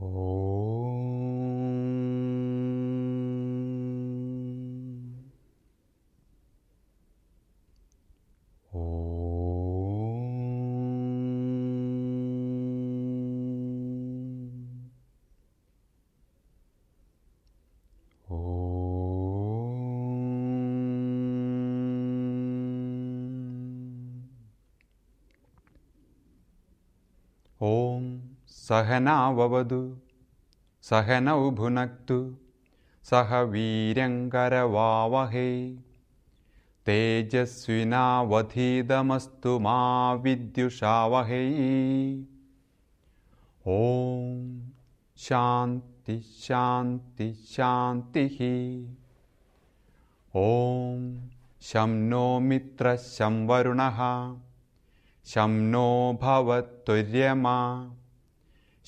ॐ सहनाववधु सहनौ भुनक्तु सह वीर्यङ्करवावहे। तेजस्विनावधीतमस्तु मा विद्युषावहै। ॐ शान्ति शान्ति शान्तिः। ॐ शं नो मित्रः शं वरुणः शं नो भवत्वर्यमा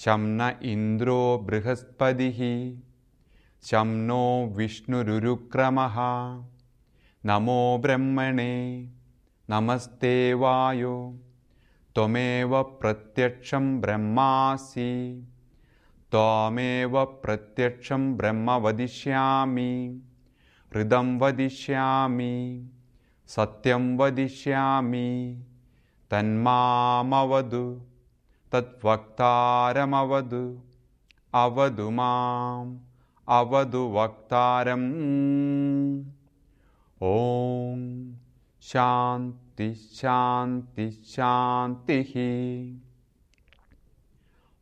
शं न इन्द्रो बृहस्पतिः शं नो विष्णुरुरुक्रमः नमो ब्रह्मणे नमस्ते वायो त्वमेव प्रत्यक्षं ब्रह्मासि त्वामेव प्रत्यक्षं ब्रह्म वदिष्यामि हृदं वदिष्यामि सत्यं वदिष्यामि तन्मामवदु तद्वक्तारमवदु अवदु माम् अवदु वक्तारम्। ॐ शान्ति शान्ति शान्तिः।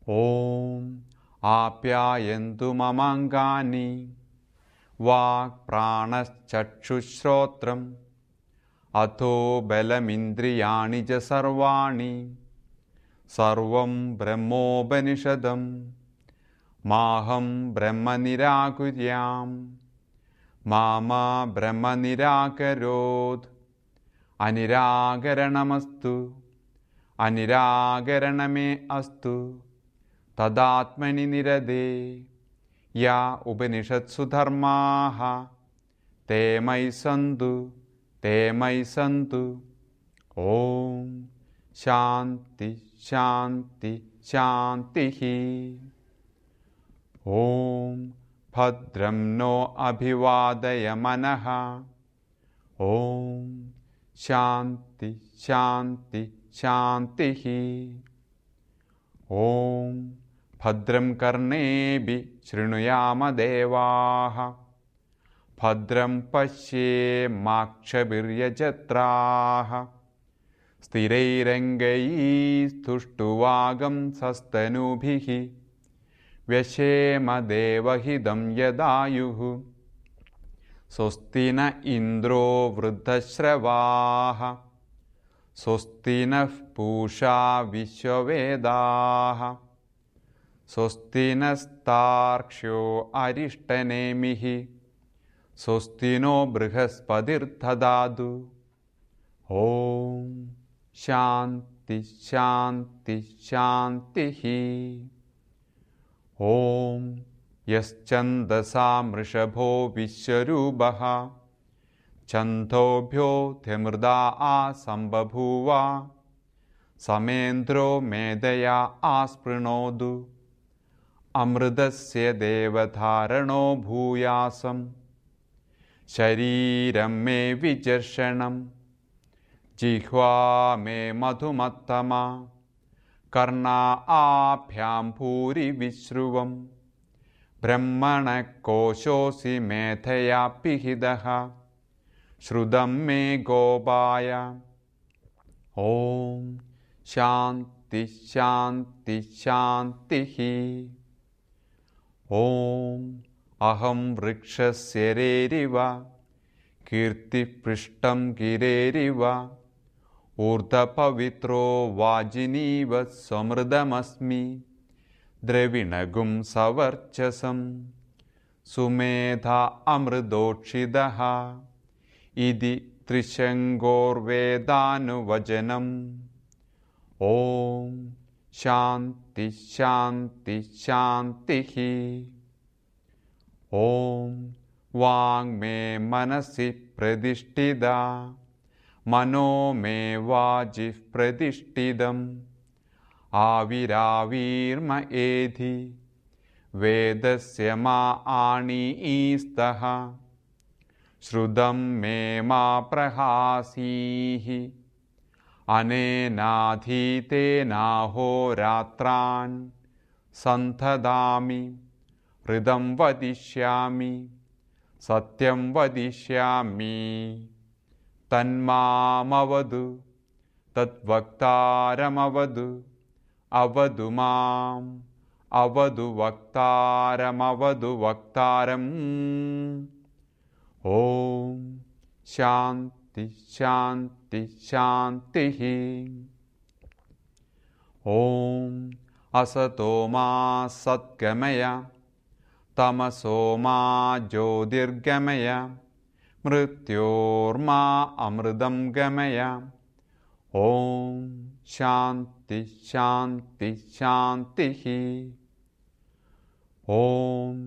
ॐ आप्यायन्तु ममाङ्गानि वाक्प्राणश्चक्षुश्रोत्रम् अथो बलमिन्द्रियाणि च सर्वाणि सर्वं ब्रह्मोपनिषदं माहं ब्रह्म निराकुर्यां मा मा ब्रह्म निराकरोत् अनिराकरणमस्तु। अनिराकरणमे अस्तु। तदात्मनि निरदे। या उपनिषत्सु धर्माः। ते मयि सन्तु। ते मयि सन्तु। ॐ शान्ति शान्ति शान्तिः। ॐ भद्रं नो अभिवादय मनः। ॐ शान्ति शान्ति शान्तिः। ॐ भद्रं कर्णेऽपि शृणुयाम देवाः। भद्रं पश्येमाक्षभिर्यजत्राः स्थिरैरङ्गैस्तुष्टुवागं सस्तनूभिः व्यशेमदेवहिदं यदायुः। स्वस्ति न इन्द्रो वृद्धश्रवाः स्वस्ति नः पूषा विश्ववेदाः स्वस्ति नस्तार्क्ष्यो अरिष्टनेमिः स्वस्ति नो बृहस्पतिर्ददातु ॐ शान्ति शान्ति शान्तिः ॐ यश्चन्दसा मृषभो विश्वरूपः छन्दोभ्योऽध्यमृदा आसम्बभूव समेन्द्रो मेधया आस्पृणोतु अमृतस्य देवधारणो भूयासम् शरीरं मे विचर्षणं जिह्वा मे मधुमत्तमा। कर्णा आभ्यां भूरि विश्रुवं ब्रह्मणः कोशोऽसि मेधया पिहितः श्रुतं मे गोपाय। ॐ शान्ति शान्ति शान्तिः। ॐ अहं वृक्षस्य रेरिव। कीर्तिपृष्टं गिरेरिव ऊर्ध्वपवित्रो वाजिनीव समृदमस्मि द्रविणगुं सवर्चसं सुमेधा अमृदोक्षिदः इति त्रिशङ्गोर्वेदानुवचनम्। ॐ शान्ति शान्ति शान्तिः। ॐ वाङ्मे मनसि प्रतिष्ठिता मनो मे वाजिः प्रतिष्ठितम्। आविरावीर्म एधि। वेदस्य मा आणीस्तः श्रुतं मे मा प्रहासीः। अनेनाधीतेनाहोरात्रान् सन्थदामि हृदं वदिष्यामि। सत्यं वदिष्यामि तन्मामवदु तद्वक्तारमवदु अवदु माम् अवदु वक्तारमवदु वक्तारम्। ॐ शान्ति शान्ति शान्तिः। ॐ असतो मा सद्गमय तमसो मा ज्योतिर्गमय मृत्योर्मा अमृतं गमय। ॐ शान्ति शान्ति शान्तिः। ॐ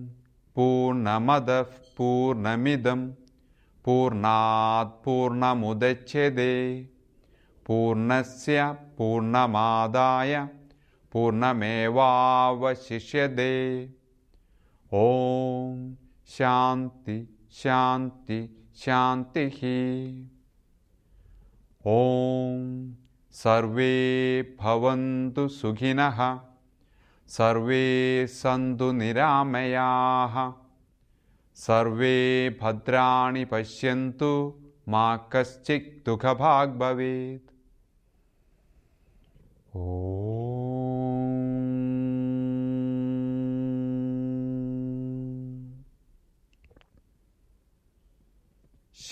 पूर्णमदः पूर्णमिदं पूर्णात् पूर्णमुदच्छ्यते पूर्णस्य पूर्णमादाय पूर्णमेवावशिष्यते। ॐ शान्ति शान्ति शान्तिः। ॐ सर्वे भवन्तु सुखिनः सर्वे सन्तु निरामयाः सर्वे भद्राणि पश्यन्तु मा कश्चित् दुःखभाग् भवेत्